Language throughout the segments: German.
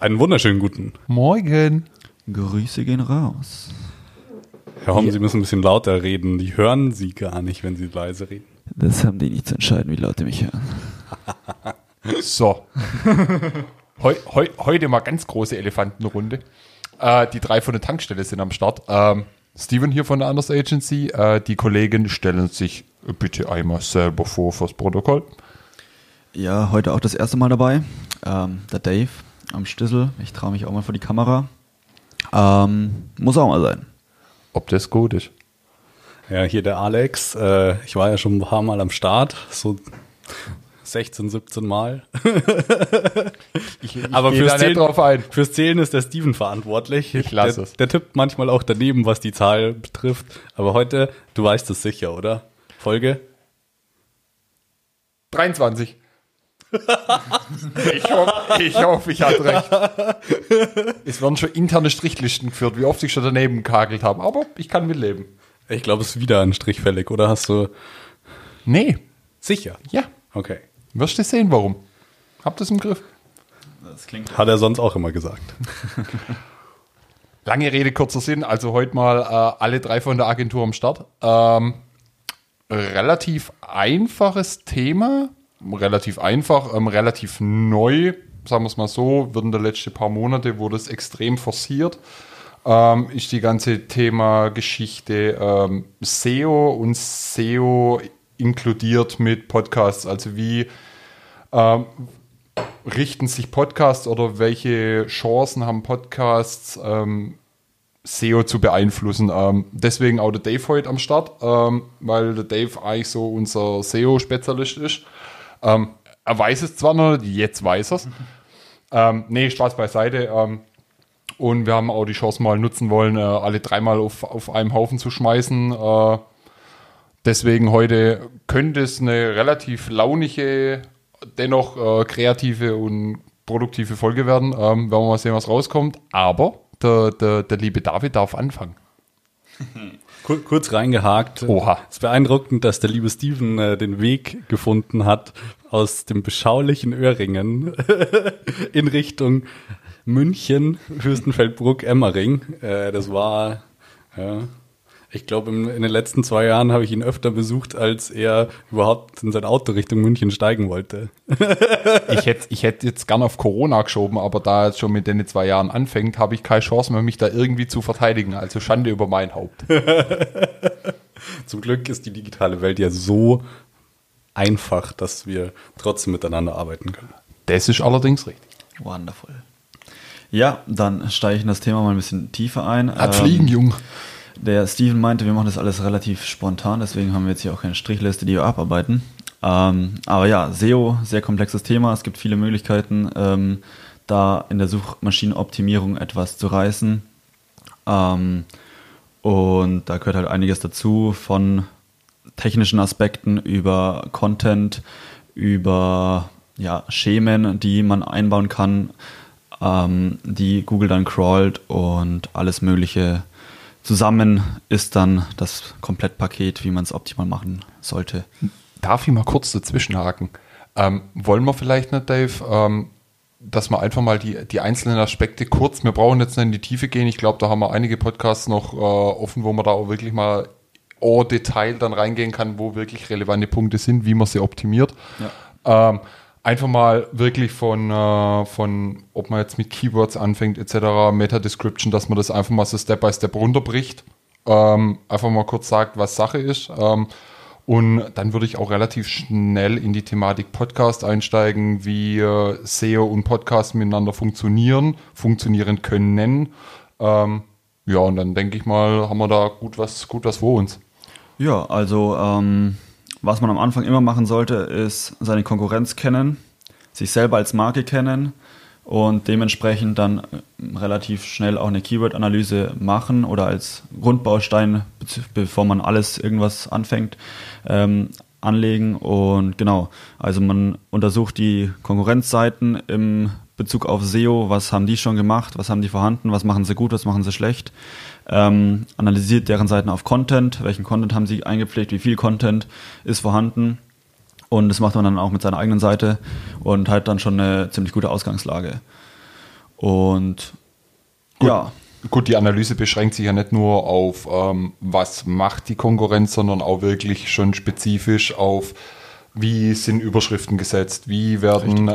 Einen wunderschönen guten. Morgen. Grüße gehen raus. Herr Homm, Sie müssen ein bisschen lauter reden. Die hören Sie gar nicht, wenn Sie leise reden. Das haben die nicht zu entscheiden, wie laut die mich hören. So. heu, heu, heute mal ganz große Elefantenrunde. Äh, die drei von der Tankstelle sind am Start. Ähm, Steven hier von der Anders Agency. Äh, die Kollegen stellen sich bitte einmal selber vor fürs Protokoll. Ja, heute auch das erste Mal dabei. Ähm, der Dave am Stissel. Ich traue mich auch mal vor die Kamera. Ähm, muss auch mal sein. Ob das gut ist. Ja, hier der Alex. Äh, ich war ja schon ein paar Mal am Start. So 16, 17 Mal. Ich, ich Aber gehe fürs da Zählen, nicht drauf ein. fürs Zählen ist der Steven verantwortlich. Ich lass der, es. Der tippt manchmal auch daneben, was die Zahl betrifft. Aber heute, du weißt es sicher, oder? Folge? 23. ich, hoffe, ich hoffe, ich hatte recht. Es werden schon interne Strichlisten geführt, wie oft ich schon daneben gekagelt habe. Aber ich kann mitleben. Ich glaube, es ist wieder ein Strich fällig, oder hast du Nee. sicher? Ja. Okay. Wirst du sehen, warum. Habt das im Griff. Das klingt. Hat er sonst auch immer gesagt. Lange Rede, kurzer Sinn. Also heute mal äh, alle drei von der Agentur am Start. Ähm, relativ einfaches Thema. Relativ einfach, ähm, relativ neu, sagen wir es mal so. Wird in der letzten paar Monate wurde es extrem forciert. Ähm, ist die ganze Thema Geschichte ähm, SEO und SEO inkludiert mit Podcasts. Also wie ähm, richten sich Podcasts oder welche Chancen haben Podcasts, ähm, SEO zu beeinflussen. Ähm, deswegen auch der Dave heute am Start, ähm, weil der Dave eigentlich so unser SEO-Spezialist ist. Ähm, er weiß es zwar noch, jetzt weiß er es. Ähm, nee, Spaß beiseite. Ähm, und wir haben auch die Chance mal nutzen wollen, äh, alle dreimal auf, auf einem Haufen zu schmeißen. Äh, deswegen heute könnte es eine relativ launige, dennoch äh, kreative und produktive Folge werden. Ähm, werden wir mal sehen, was rauskommt. Aber der, der, der liebe David darf anfangen. Kur kurz reingehakt. Oha. Es ist beeindruckend, dass der liebe Steven äh, den Weg gefunden hat aus dem beschaulichen Öhringen in Richtung München, Fürstenfeldbruck, Emmering. Äh, das war, ja, ich glaube, in den letzten zwei Jahren habe ich ihn öfter besucht, als er überhaupt in sein Auto Richtung München steigen wollte. Ich hätte ich hätt jetzt gern auf Corona geschoben, aber da es schon mit den zwei Jahren anfängt, habe ich keine Chance mehr, mich da irgendwie zu verteidigen. Also Schande über mein Haupt. Zum Glück ist die digitale Welt ja so einfach, dass wir trotzdem miteinander arbeiten können. Das ist allerdings richtig. Wonderful. Ja, dann steige ich in das Thema mal ein bisschen tiefer ein. Hat Ähm, Fliegen, Jung. Der Steven meinte, wir machen das alles relativ spontan, deswegen haben wir jetzt hier auch keine Strichliste, die wir abarbeiten. Ähm, aber ja, SEO, sehr komplexes Thema. Es gibt viele Möglichkeiten, ähm, da in der Suchmaschinenoptimierung etwas zu reißen. Ähm, und da gehört halt einiges dazu, von technischen Aspekten über Content, über ja, Schemen, die man einbauen kann, ähm, die Google dann crawlt und alles Mögliche zusammen ist dann das Komplettpaket, wie man es optimal machen sollte. Darf ich mal kurz dazwischen haken? Ähm, wollen wir vielleicht nicht, Dave, ähm, dass wir einfach mal die, die einzelnen Aspekte kurz, wir brauchen jetzt nicht in die Tiefe gehen. Ich glaube, da haben wir einige Podcasts noch äh, offen, wo man da auch wirklich mal au Detail dann reingehen kann, wo wirklich relevante Punkte sind, wie man sie optimiert. Ähm, einfach mal wirklich von, äh, von, ob man jetzt mit Keywords anfängt, etc., Meta-Description, dass man das einfach mal so Step by Step runterbricht. Ähm, einfach mal kurz sagt, was Sache ist. Ähm, und dann würde ich auch relativ schnell in die Thematik Podcast einsteigen, wie äh, SEO und Podcast miteinander funktionieren, funktionieren können. Ähm, ja, und dann denke ich mal, haben wir da gut was, gut was vor uns. Ja, also ähm, was man am Anfang immer machen sollte, ist seine Konkurrenz kennen, sich selber als Marke kennen und dementsprechend dann äh, relativ schnell auch eine Keyword-Analyse machen oder als Grundbaustein, bevor man alles irgendwas anfängt, ähm, anlegen. Und genau, also man untersucht die Konkurrenzseiten im Bezug auf SEO, was haben die schon gemacht, was haben die vorhanden, was machen sie gut, was machen sie schlecht. Ähm, analysiert deren Seiten auf Content, welchen Content haben sie eingepflegt, wie viel Content ist vorhanden. Und das macht man dann auch mit seiner eigenen Seite und hat dann schon eine ziemlich gute Ausgangslage. Und Gut. ja, Gut, die Analyse beschränkt sich ja nicht nur auf, ähm, was macht die Konkurrenz, sondern auch wirklich schon spezifisch auf, wie sind Überschriften gesetzt, wie werden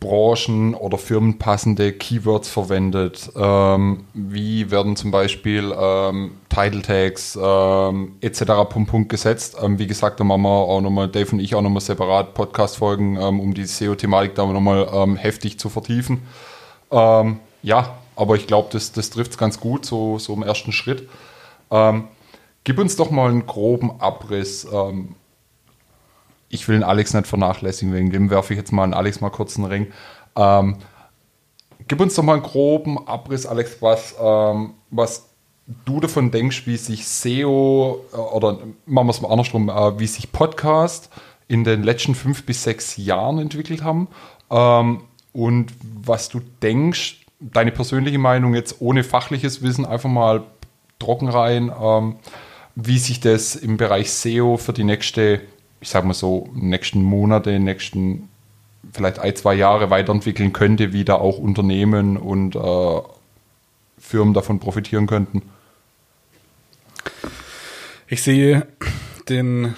Branchen- oder firmenpassende Keywords verwendet, ähm, wie werden zum Beispiel ähm, Title Tags ähm, etc. Punkt, Punkt gesetzt. Ähm, wie gesagt, da machen wir auch nochmal, Dave und ich auch nochmal separat Podcast-Folgen, ähm, um die SEO-Thematik da nochmal ähm, heftig zu vertiefen. Ähm, ja, aber ich glaube, das, das trifft es ganz gut, so, so im ersten Schritt. Gib uns doch mal einen groben Abriss. Ich will den Alex nicht vernachlässigen, wegen dem werfe ich jetzt mal an Alex mal kurz einen Ring. Ähm, gib uns doch mal einen groben Abriss, Alex, was, ähm, was du davon denkst, wie sich SEO äh, oder machen wir es mal andersrum, äh, wie sich Podcast in den letzten fünf bis sechs Jahren entwickelt haben ähm, und was du denkst, deine persönliche Meinung jetzt ohne fachliches Wissen einfach mal trocken rein, ähm, wie sich das im Bereich SEO für die nächste, ich sag mal so, nächsten Monate, nächsten vielleicht ein, zwei Jahre weiterentwickeln könnte, wie da auch Unternehmen und äh, Firmen davon profitieren könnten. Ich sehe den,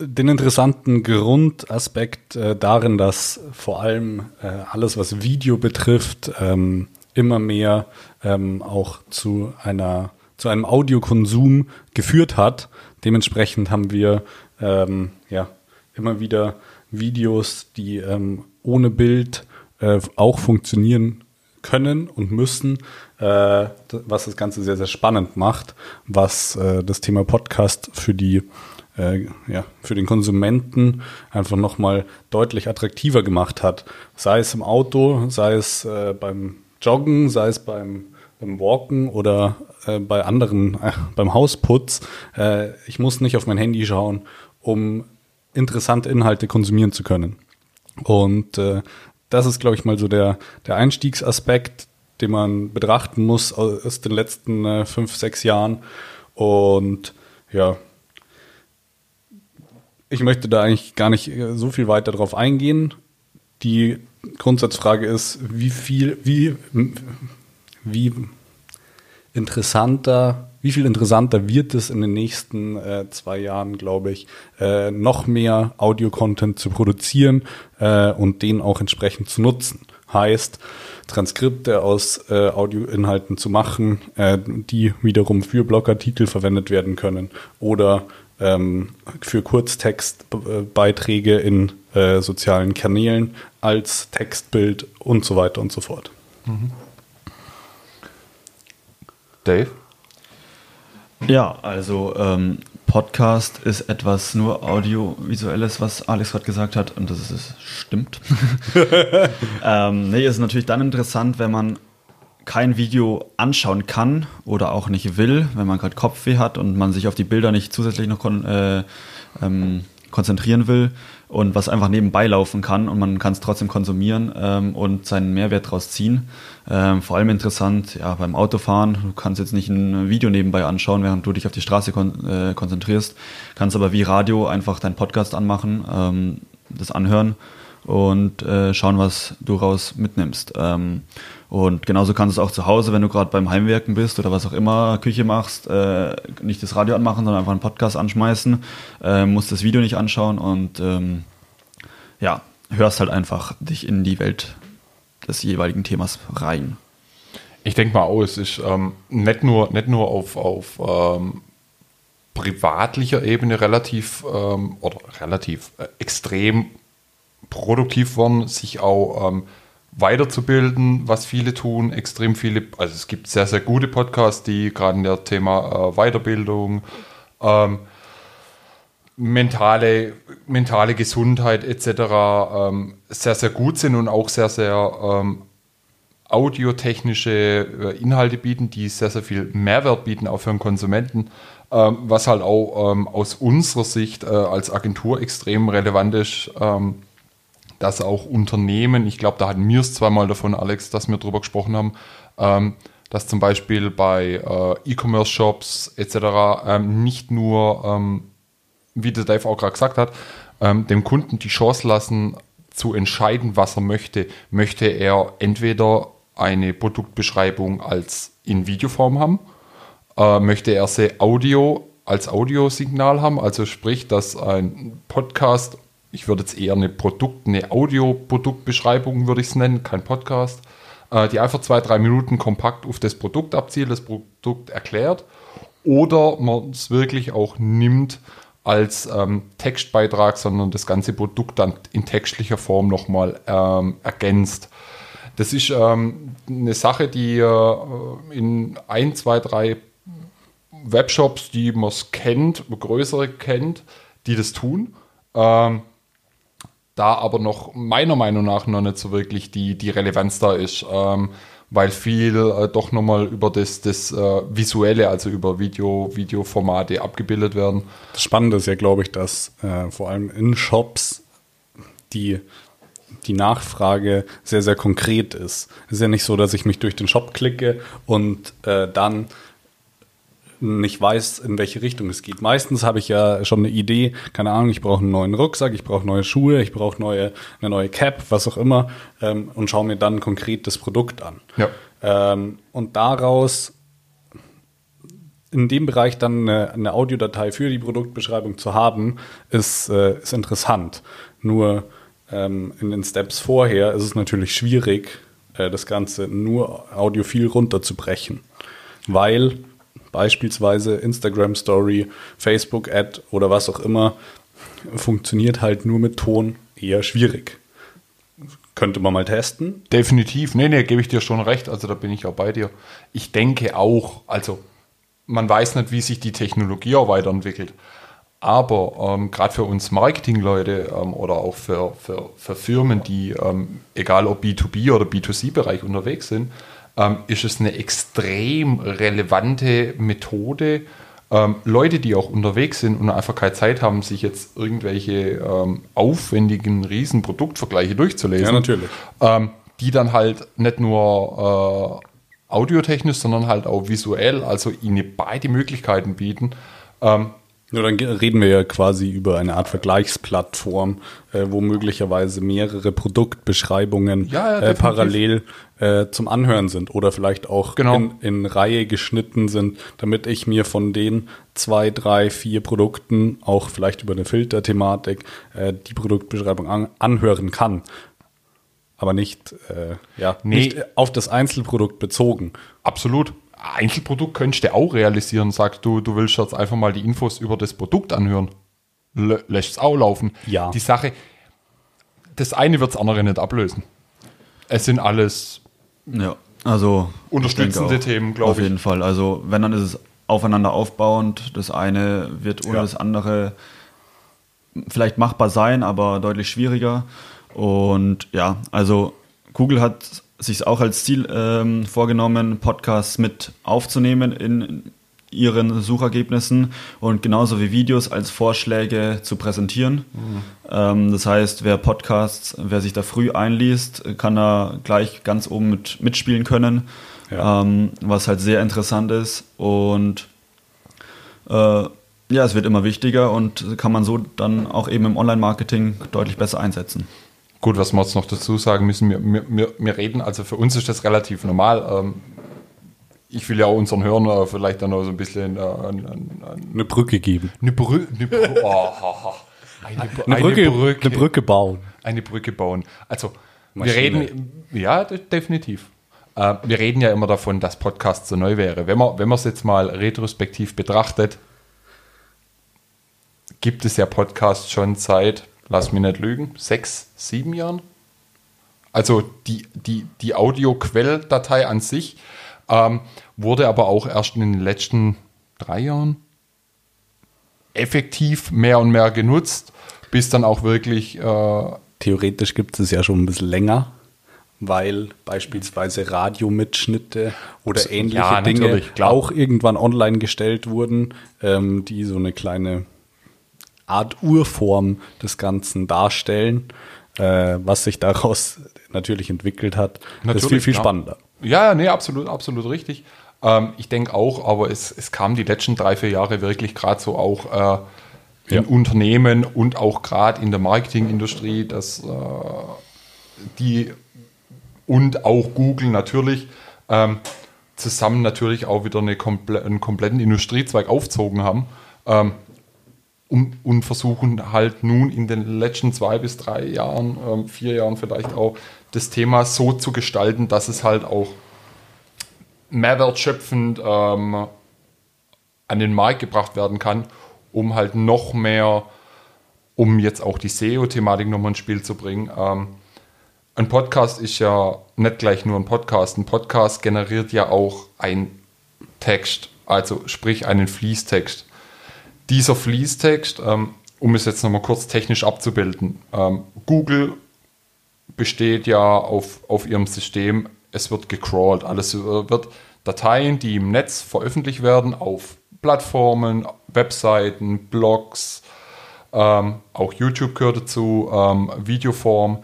den interessanten Grundaspekt äh, darin, dass vor allem äh, alles, was Video betrifft, ähm, immer mehr ähm, auch zu einer zu einem Audiokonsum geführt hat. Dementsprechend haben wir ähm, ja immer wieder Videos, die ähm, ohne Bild äh, auch funktionieren können und müssen, äh, was das Ganze sehr, sehr spannend macht, was äh, das Thema Podcast für die äh, ja, für den Konsumenten einfach nochmal deutlich attraktiver gemacht hat. Sei es im Auto, sei es äh, beim Joggen, sei es beim, beim Walken oder äh, bei anderen, äh, beim Hausputz. Äh, ich muss nicht auf mein Handy schauen, um interessante Inhalte konsumieren zu können. Und äh, das ist, glaube ich, mal so der, der Einstiegsaspekt, den man betrachten muss aus den letzten äh, fünf, sechs Jahren. Und ja, ich möchte da eigentlich gar nicht äh, so viel weiter drauf eingehen. Die Grundsatzfrage ist, wie viel, wie, wie interessanter, wie viel interessanter wird es in den nächsten äh, zwei Jahren, glaube ich, äh, noch mehr Audio-Content zu produzieren äh, und den auch entsprechend zu nutzen. Heißt, Transkripte aus äh, Audioinhalten zu machen, äh, die wiederum für Blogartikel verwendet werden können oder ähm, für Kurztextbeiträge in äh, sozialen Kanälen als Textbild und so weiter und so fort. Dave? Ja, also ähm, Podcast ist etwas nur audiovisuelles, was Alex gerade gesagt hat, und das ist, stimmt. ähm, nee, ist natürlich dann interessant, wenn man kein Video anschauen kann oder auch nicht will, wenn man gerade Kopfweh hat und man sich auf die Bilder nicht zusätzlich noch kon äh, ähm, konzentrieren will und was einfach nebenbei laufen kann und man kann es trotzdem konsumieren ähm, und seinen Mehrwert daraus ziehen. Ähm, vor allem interessant ja, beim Autofahren. Du kannst jetzt nicht ein Video nebenbei anschauen, während du dich auf die Straße kon äh, konzentrierst, kannst aber wie Radio einfach deinen Podcast anmachen, ähm, das anhören und äh, schauen, was du raus mitnimmst. Ähm, und genauso kannst du es auch zu Hause, wenn du gerade beim Heimwerken bist oder was auch immer, Küche machst, äh, nicht das Radio anmachen, sondern einfach einen Podcast anschmeißen, äh, musst das Video nicht anschauen und ähm, ja, hörst halt einfach dich in die Welt des jeweiligen Themas rein. Ich denke mal auch, es ist ähm, nicht nur, nicht nur auf, auf ähm, privatlicher Ebene relativ ähm, oder relativ äh, extrem produktiv worden, sich auch ähm, weiterzubilden, was viele tun, extrem viele, also es gibt sehr, sehr gute Podcasts, die gerade in der Thema äh, Weiterbildung, ähm, mentale, mentale Gesundheit etc. Ähm, sehr, sehr gut sind und auch sehr, sehr ähm, audiotechnische äh, Inhalte bieten, die sehr, sehr viel Mehrwert bieten, auch für den Konsumenten, ähm, was halt auch ähm, aus unserer Sicht äh, als Agentur extrem relevant ist, ähm, dass auch Unternehmen, ich glaube, da hatten wir es zweimal davon, Alex, dass wir darüber gesprochen haben, ähm, dass zum Beispiel bei äh, E-Commerce-Shops etc. Ähm, nicht nur, ähm, wie der Dave auch gerade gesagt hat, ähm, dem Kunden die Chance lassen, zu entscheiden, was er möchte. Möchte er entweder eine Produktbeschreibung als in Videoform haben, äh, möchte er sie Audio als Audiosignal haben, also sprich, dass ein Podcast, ich würde jetzt eher eine Produkt, eine Audio-Produktbeschreibung würde ich es nennen, kein Podcast, äh, die einfach zwei, drei Minuten kompakt auf das Produkt abzielt, das Produkt erklärt, oder man es wirklich auch nimmt als ähm, Textbeitrag, sondern das ganze Produkt dann in textlicher Form nochmal ähm, ergänzt. Das ist ähm, eine Sache, die äh, in ein, zwei, drei Webshops, die man kennt, größere kennt, die das tun. Ähm, da aber noch meiner Meinung nach noch nicht so wirklich die, die Relevanz da ist, ähm, weil viel äh, doch nochmal über das, das äh, Visuelle, also über Video, Videoformate abgebildet werden. Das Spannende ist ja, glaube ich, dass äh, vor allem in Shops die, die Nachfrage sehr, sehr konkret ist. Es ist ja nicht so, dass ich mich durch den Shop klicke und äh, dann nicht weiß, in welche Richtung es geht. Meistens habe ich ja schon eine Idee, keine Ahnung, ich brauche einen neuen Rucksack, ich brauche neue Schuhe, ich brauche neue, eine neue Cap, was auch immer, ähm, und schaue mir dann konkret das Produkt an. Ja. Ähm, und daraus in dem Bereich dann eine, eine, Audiodatei für die Produktbeschreibung zu haben, ist, äh, ist interessant. Nur ähm, in den Steps vorher ist es natürlich schwierig, äh, das Ganze nur audiophil runterzubrechen, weil beispielsweise Instagram Story, Facebook Ad oder was auch immer, funktioniert halt nur mit Ton eher schwierig. Könnte man mal testen? Definitiv. Nee, nee, gebe ich dir schon recht. Also da bin ich auch bei dir. Ich denke auch, also man weiß nicht, wie sich die Technologie auch weiterentwickelt. Aber ähm, gerade für uns Marketingleute ähm, oder auch für, für, für Firmen, die, ähm, egal ob B2B oder B2C-Bereich unterwegs sind, ähm, ist es eine extrem relevante Methode. Ähm, Leute, die auch unterwegs sind und einfach keine Zeit haben, sich jetzt irgendwelche ähm, aufwendigen Riesenproduktvergleiche durchzulesen. Ja, natürlich. Ähm, die dann halt nicht nur äh, audiotechnisch, sondern halt auch visuell, also ihnen beide Möglichkeiten bieten, ähm, ja, dann reden wir ja quasi über eine Art Vergleichsplattform, äh, wo möglicherweise mehrere Produktbeschreibungen ja, ja, äh, parallel äh, zum Anhören sind oder vielleicht auch genau. in, in, Reihe geschnitten sind, damit ich mir von den zwei, drei, vier Produkten auch vielleicht über eine Filterthematik äh, die Produktbeschreibung an, anhören kann. Aber nicht, äh, ja, nee. nicht auf das Einzelprodukt bezogen. Absolut. Einzelprodukt könntest du auch realisieren. Sagst du, du willst jetzt einfach mal die Infos über das Produkt anhören. Lässt es auch laufen. Ja. Die Sache, das eine wird das andere nicht ablösen. Es sind alles ja, also unterstützende Themen, glaube ich. Auf jeden Fall. Also wenn, dann ist es aufeinander aufbauend. Das eine wird ohne ja. das andere vielleicht machbar sein, aber deutlich schwieriger. Und ja, also Google hat sich auch als Ziel ähm, vorgenommen, Podcasts mit aufzunehmen in ihren Suchergebnissen und genauso wie Videos als Vorschläge zu präsentieren. Mhm. Ähm, das heißt, wer Podcasts, wer sich da früh einliest, kann da gleich ganz oben mit, mitspielen können, ja. ähm, was halt sehr interessant ist und äh, ja, es wird immer wichtiger und kann man so dann auch eben im Online-Marketing deutlich besser einsetzen. Gut, was wir jetzt noch dazu sagen müssen, wir, wir, wir reden, also für uns ist das relativ normal. Ähm, ich will ja unseren Hörern vielleicht dann noch so ein bisschen äh, ein, ein, eine Brücke geben. Eine, Brü eine, Brü oh, eine, eine, Brücke, Brücke, eine Brücke bauen. Eine Brücke bauen. Also, Maschine. wir reden, ja, definitiv. Äh, wir reden ja immer davon, dass Podcast so neu wäre. Wenn man wenn es jetzt mal retrospektiv betrachtet, gibt es ja Podcasts schon seit lass mich nicht lügen, sechs, sieben Jahren. Also die, die, die Audioquelldatei an sich ähm, wurde aber auch erst in den letzten drei Jahren effektiv mehr und mehr genutzt, bis dann auch wirklich. Äh, Theoretisch gibt es ja schon ein bisschen länger, weil beispielsweise Radiomitschnitte oder ähnliche ja, Dinge auch irgendwann online gestellt wurden, ähm, die so eine kleine Art Urform des Ganzen darstellen. Äh, was sich daraus natürlich entwickelt hat, natürlich, ist viel, viel spannender. Ja, nee, absolut, absolut richtig. Ähm, ich denke auch, aber es, es kam die letzten drei, vier Jahre wirklich gerade so auch äh, in Ja. Unternehmen und auch gerade in der Marketingindustrie, dass äh, die und auch Google natürlich ähm, zusammen natürlich auch wieder eine komple einen kompletten Industriezweig aufgezogen haben ähm, um, und versuchen halt nun in den letzten zwei bis drei Jahren, ähm, vier Jahren vielleicht auch, das Thema so zu gestalten, dass es halt auch mehrwertschöpfend ähm, an den Markt gebracht werden kann, um halt noch mehr, um jetzt auch die SEO-Thematik nochmal ins Spiel zu bringen. Ähm, ein Podcast ist ja nicht gleich nur ein Podcast. Ein Podcast generiert ja auch ein Text, also sprich einen Fließtext. Dieser Fließtext, ähm, um es jetzt nochmal kurz technisch abzubilden, ähm, Google besteht ja auf, auf ihrem System, es wird gecrawlt. Alles wird Dateien, die im Netz veröffentlicht werden, auf Plattformen, Webseiten, Blogs, ähm, auch YouTube gehört dazu, ähm, Videoform.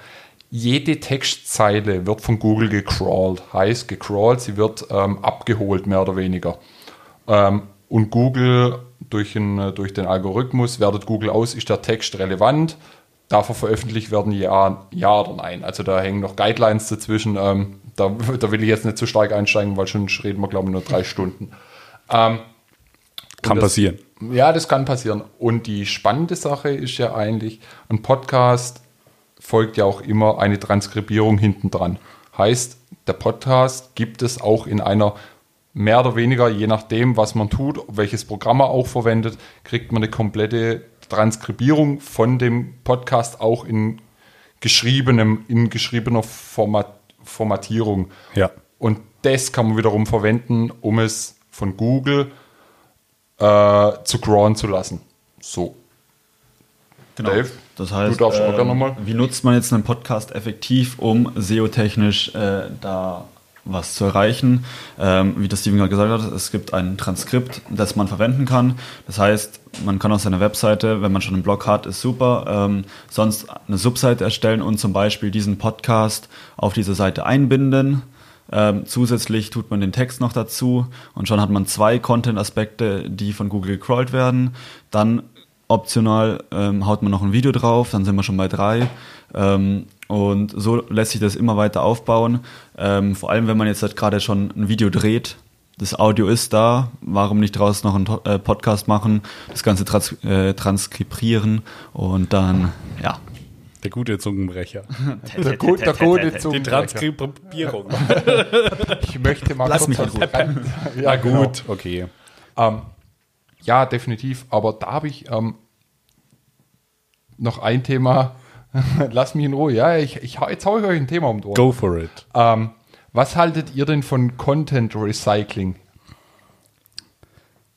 Jede Textzeile wird von Google gecrawlt, heißt gecrawlt, sie wird ähm, abgeholt, mehr oder weniger. Ähm, und Google durch, ein, durch den Algorithmus wertet Google aus, ist der Text relevant, darf er veröffentlicht werden, ja, ja oder nein. Also da hängen noch Guidelines dazwischen. Ähm, da, da will ich jetzt nicht zu stark einsteigen, weil schon reden wir, glaube ich, nur drei Stunden. Ähm, Kann das- passieren. ja, das kann passieren. Und die spannende Sache ist ja eigentlich, ein Podcast folgt ja auch immer eine Transkribierung hinten dran. Heißt, der Podcast gibt es auch in einer mehr oder weniger, je nachdem, was man tut, welches Programm man auch verwendet, kriegt man eine komplette Transkribierung von dem Podcast auch in geschriebenem, in geschriebener Format, Formatierung. Ja. Und das kann man wiederum verwenden, um es von Google äh, zu crawlen zu lassen. So. Dave, Das heißt, du darfst ähm, gerne nochmal. wie nutzt man jetzt einen Podcast effektiv, um SEO-technisch äh, da was zu erreichen? Ähm, wie das Steven gerade gesagt hat, es gibt ein Transkript, das man verwenden kann. Das heißt, man kann auf seiner Webseite, wenn man schon einen Blog hat, ist super, ähm, sonst eine Subseite erstellen und zum Beispiel diesen Podcast auf diese Seite einbinden. Ähm, zusätzlich tut man den Text noch dazu und schon hat man zwei Content-Aspekte, die von Google gecrawlt werden. Dann optional ähm, haut man noch ein Video drauf, dann sind wir schon bei drei. Ähm, und so lässt sich das immer weiter aufbauen. Ähm, vor allem, wenn man jetzt halt gerade schon ein Video dreht. Das Audio ist da, warum nicht draus noch einen äh, Podcast machen, das Ganze trans äh, transkribieren und dann, ja. Der gute Zungenbrecher. Der, Go der gute Die Zungenbrecher. Transkribierung. Ich möchte mal Lass kurz mich was Ja, genau. Gut, okay. Ähm, ja, definitiv. Aber da habe ich ähm, noch ein Thema. Lass mich in Ruhe. Ja, ich, ich, jetzt hau ich euch ein Thema um die Ohren. Go for it. Ähm, was haltet ihr denn von Content Recycling?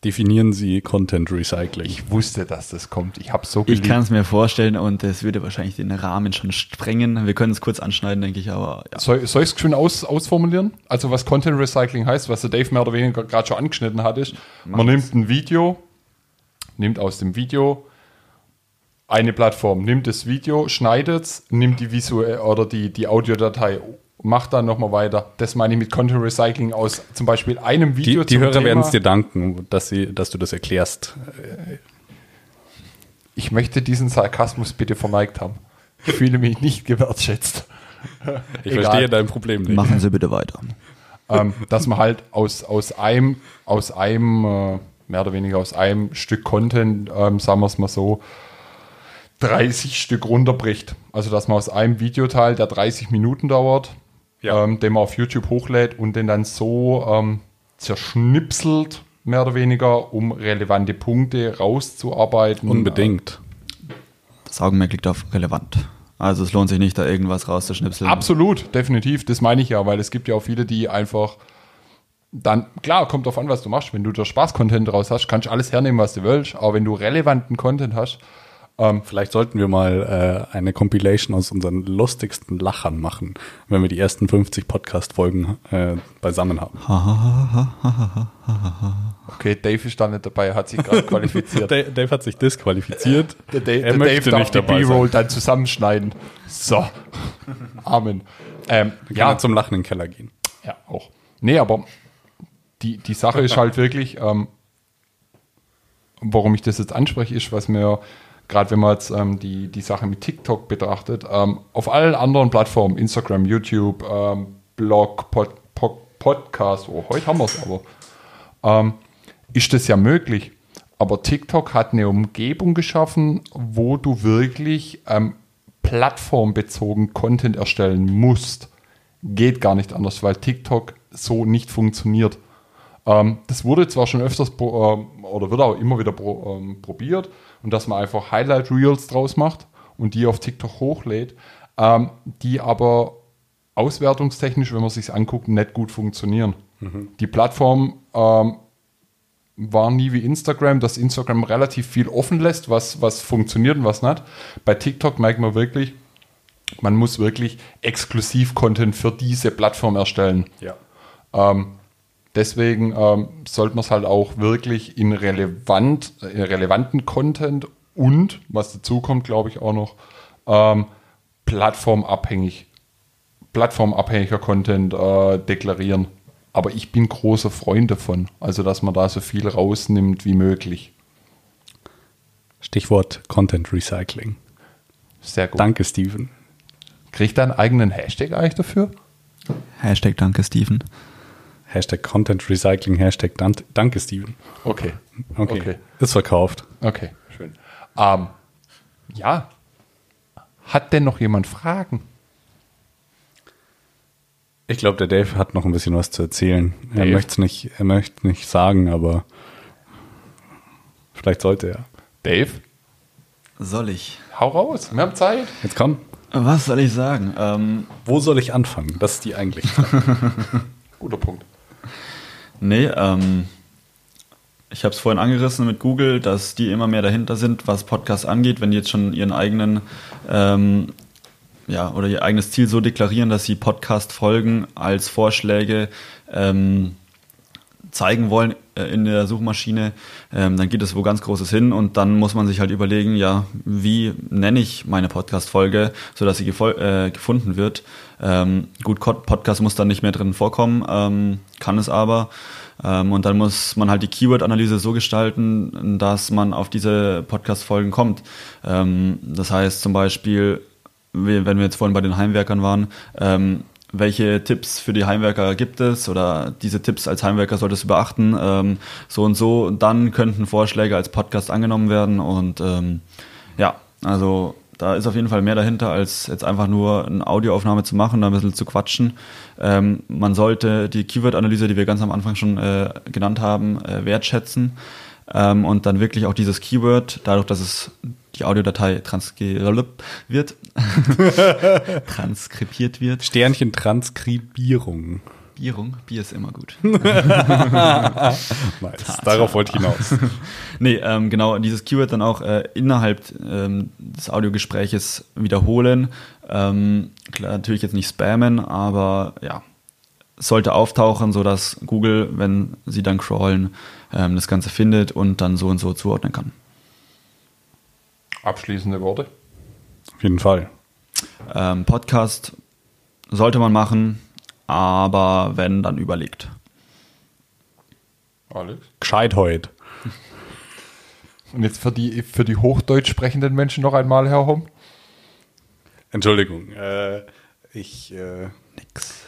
Definieren Sie Content Recycling. Ich wusste, dass das kommt. Ich habe so Ich geliebt. kann es mir vorstellen und es würde wahrscheinlich den Rahmen schon sprengen. Wir können es kurz anschneiden, denke ich, aber ja. Soll, soll ich es schön aus, ausformulieren? Also was Content Recycling heißt, was der Dave mehr oder weniger gerade schon angeschnitten hat, ist, man nimmt ein Video, nimmt aus dem Video eine Plattform, nimmt das Video, schneidet es, nimmt die visuelle oder die, die Audiodatei, macht dann nochmal weiter. Das meine ich mit Content Recycling aus zum Beispiel einem Video Die, die zum Hörer werden es dir danken, dass, sie, dass du das erklärst. Ich möchte diesen Sarkasmus bitte verneigt haben. Ich fühle mich nicht gewertschätzt. Ich Egal. verstehe dein Problem nicht. Machen Sie bitte weiter. ähm, dass man halt aus, aus einem, aus einem, äh, mehr oder weniger aus einem Stück Content, ähm, sagen wir es mal so, 30 Stück runterbricht. Also dass man aus einem Videoteil, der 30 Minuten dauert, Ja. ähm, den man auf YouTube hochlädt und den dann so ähm, zerschnipselt, mehr oder weniger, um relevante Punkte rauszuarbeiten. Unbedingt. Das Augenmerk liegt auf relevant. Also es lohnt sich nicht, da irgendwas rauszuschnipseln. Absolut, definitiv. Das meine ich ja, weil es gibt ja auch viele, die einfach dann, klar, kommt drauf an, was du machst. Wenn du da Spaß-Content draus hast, kannst du alles hernehmen, was du willst. Aber wenn du relevanten Content hast, Vielleicht sollten wir mal äh, eine Compilation aus unseren lustigsten Lachern machen, wenn wir die ersten 50 Podcast-Folgen äh, beisammen haben. okay, Dave ist da nicht dabei, er hat sich gerade qualifiziert. Dave, Dave hat sich disqualifiziert. Der, Dave, er der möchte Dave darf nicht die dabei B-Roll dann zusammenschneiden. So. Amen. Ähm, Ja. zum Lachen in den Keller gehen. Ja, auch. Nee, aber die, die Sache ist halt wirklich, ähm, warum ich das jetzt anspreche, ist, was mir, gerade wenn man jetzt ähm, die, die Sache mit TikTok betrachtet, ähm, auf allen anderen Plattformen, Instagram, YouTube, ähm, Blog, Pod, Pod, Podcast, oh, heute haben wir es aber, ähm, ist das ja möglich. Aber TikTok hat eine Umgebung geschaffen, wo du wirklich ähm, plattformbezogen Content erstellen musst. Geht gar nicht anders, weil TikTok so nicht funktioniert. Ähm, das wurde zwar schon öfters pro, ähm, oder wird auch immer wieder pro, ähm, probiert und dass man einfach Highlight Reels draus macht und die auf TikTok hochlädt, ähm, die aber auswertungstechnisch, wenn man sich anguckt, nicht gut funktionieren. Die Plattform ähm, war nie wie Instagram, dass Instagram relativ viel offen lässt, was, was funktioniert und was nicht. Bei TikTok merkt man wirklich, man muss wirklich exklusiv Content für diese Plattform erstellen. Ja. Ähm, deswegen ähm, sollte man es halt auch wirklich in, relevant, in relevanten Content und, was dazu kommt, glaube ich auch noch, ähm, plattformabhängig, plattformabhängiger Content äh, deklarieren. Aber ich bin großer Freund davon, also dass man da so viel rausnimmt wie möglich. Stichwort Content Recycling. Sehr gut. Danke, Steven. Kriegt er einen eigenen Hashtag eigentlich dafür? Hashtag Danke, Steven. Hashtag Content Recycling, Hashtag Dan Danke, Steven. Okay. Okay. Okay. Ist verkauft. Okay, schön. Ähm, ja. Hat denn noch jemand Fragen? Ich glaube, der Dave hat noch ein bisschen was zu erzählen. Er Dave? möchte es nicht, er möchte nicht sagen, aber vielleicht sollte er. Dave, Soll ich? hau raus. Wir haben Zeit. Jetzt komm. Was soll ich sagen? Ähm, Wo soll ich anfangen? Das ist die eigentliche Frage. Guter Punkt. Nee, ähm, ich habe es vorhin angerissen mit Google, dass die immer mehr dahinter sind, was Podcasts angeht, wenn die jetzt schon ihren eigenen ähm, ja, oder ihr eigenes Ziel so deklarieren, dass sie Podcast-Folgen als Vorschläge ähm, zeigen wollen äh, in der Suchmaschine, ähm, dann geht es wo ganz Großes hin und dann muss man sich halt überlegen, ja, wie nenne ich meine Podcast-Folge, sodass sie äh, gefunden wird. Ähm, gut, Podcast muss dann nicht mehr drin vorkommen, ähm, kann es aber. Ähm, und dann muss man halt die Keyword-Analyse so gestalten, dass man auf diese Podcast-Folgen kommt. Ähm, das heißt zum Beispiel, wenn wir jetzt vorhin bei den Heimwerkern waren, ähm, welche Tipps für die Heimwerker gibt es oder diese Tipps als Heimwerker solltest du beachten, ähm, so und so, dann könnten Vorschläge als Podcast angenommen werden und ähm, ja, also da ist auf jeden Fall mehr dahinter, als jetzt einfach nur eine Audioaufnahme zu machen, da ein bisschen zu quatschen. Ähm, man sollte die Keyword-Analyse, die wir ganz am Anfang schon äh, genannt haben, äh, wertschätzen ähm, und dann wirklich auch dieses Keyword, dadurch, dass es die Audiodatei wird, transkribiert wird. Sternchen Transkribierung. Bierung, Bier ist immer gut. Nice. Darauf wollte ich hinaus. nee, ähm, genau, dieses Keyword dann auch äh, innerhalb ähm, des Audiogespräches wiederholen. Ähm, klar, natürlich jetzt nicht spammen, aber ja, sollte auftauchen, sodass Google, wenn sie dann crawlen, ähm, das Ganze findet und dann so und so zuordnen kann. Abschließende Worte. Auf jeden Fall. Ähm, Podcast sollte man machen, aber wenn, dann überlegt. Alex. Gescheit heute. Und jetzt für die, für die Hochdeutsch sprechenden Menschen noch einmal, Herr Homm. Entschuldigung. Äh, ich. Äh, nix.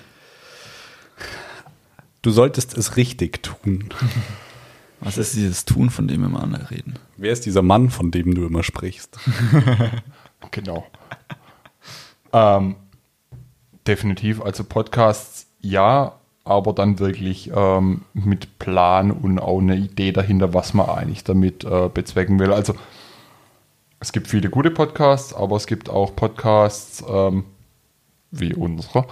Du solltest es richtig tun. Was ist dieses Tun, von dem wir immer alle reden? Wer ist dieser Mann, von dem du immer sprichst? Genau. ähm, definitiv, also Podcasts ja, aber dann wirklich ähm, mit Plan und auch eine Idee dahinter, was man eigentlich damit äh, bezwecken will. Also es gibt viele gute Podcasts, aber es gibt auch Podcasts ähm, wie unserer,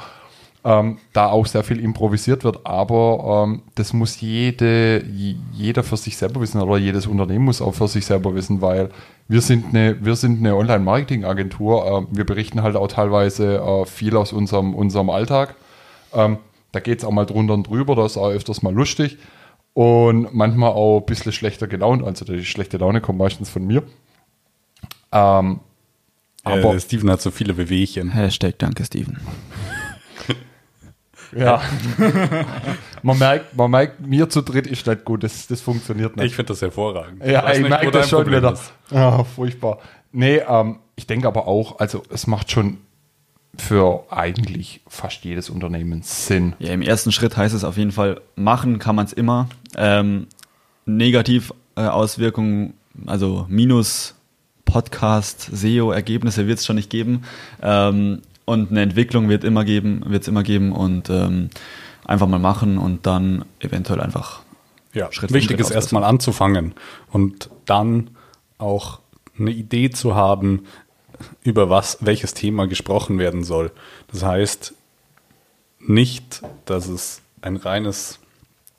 ähm, da auch sehr viel improvisiert wird, aber ähm, das muss jede, je- jeder für sich selber wissen oder jedes Unternehmen muss auch für sich selber wissen, weil wir sind eine, wir sind eine Online-Marketing-Agentur, äh, wir berichten halt auch teilweise äh, viel aus unserem, unserem Alltag. Ähm, da geht es auch mal drunter und drüber, das ist auch öfters mal lustig und manchmal auch ein bisschen schlechter gelaunt, also die schlechte Laune kommt meistens von mir. Ähm, aber äh, Steven hat so viele Bewegchen. Hashtag Danke, Steven. Ja. man, merkt, man merkt, mir zu dritt ist nicht gut. Das, das funktioniert nicht. Ich finde das hervorragend. Ja, ich nicht, merke das schon Problem wieder. Ja, furchtbar. Nee, ähm, ich denke aber auch, also es macht schon für eigentlich fast jedes Unternehmen Sinn. Ja, im ersten Schritt heißt es auf jeden Fall, machen kann man es immer. Ähm, negativ äh, Auswirkungen, also minus Podcast, SEO-Ergebnisse wird es schon nicht geben. Ähm, und eine Entwicklung wird immer geben, wird es immer geben und ähm, einfach mal machen und dann eventuell einfach Ja, Schritt wichtig Schritt ist erstmal anzufangen und dann auch eine Idee zu haben, über was, welches Thema gesprochen werden soll. Das heißt nicht, dass es ein reines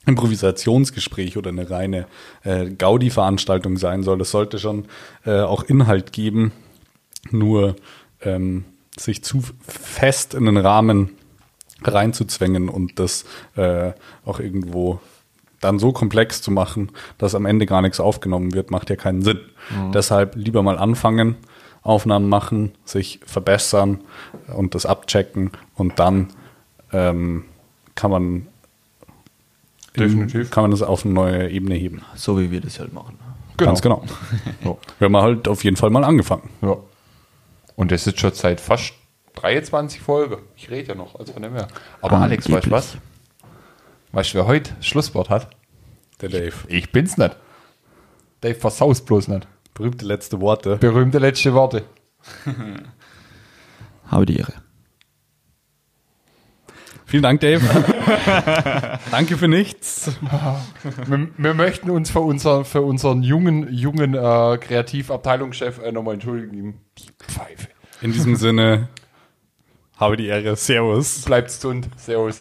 Improvisationsgespräch oder eine reine äh, Gaudi-Veranstaltung sein soll. Es sollte schon äh, auch Inhalt geben, nur ähm, sich zu fest in den Rahmen reinzuzwängen und das äh, auch irgendwo dann so komplex zu machen, dass am Ende gar nichts aufgenommen wird, macht ja keinen Sinn. Deshalb lieber mal anfangen, Aufnahmen machen, sich verbessern und das abchecken und dann ähm, kann man Definitiv. kann man das auf eine neue Ebene heben. so, wie wir das halt machen. Ganz genau. Ja. Wir haben halt auf jeden Fall mal angefangen. ja. Und das ist schon seit fast 23 Folgen. Ich rede ja noch, also von dem her. Aber Alex, weißt du was? Weißt du, wer heute Schlusswort hat? Der Dave. Ich bin's nicht. Dave versaust bloß nicht. Berühmte letzte Worte. Berühmte letzte Worte. Habe die Ehre. Vielen Dank, Dave. Danke für nichts. Wir, wir möchten uns für, unser, für unseren jungen, jungen äh, Kreativabteilungschef äh, nochmal entschuldigen. Die Pfeife. In diesem Sinne, habe die Ehre. Servus. Bleibt gesund. Servus.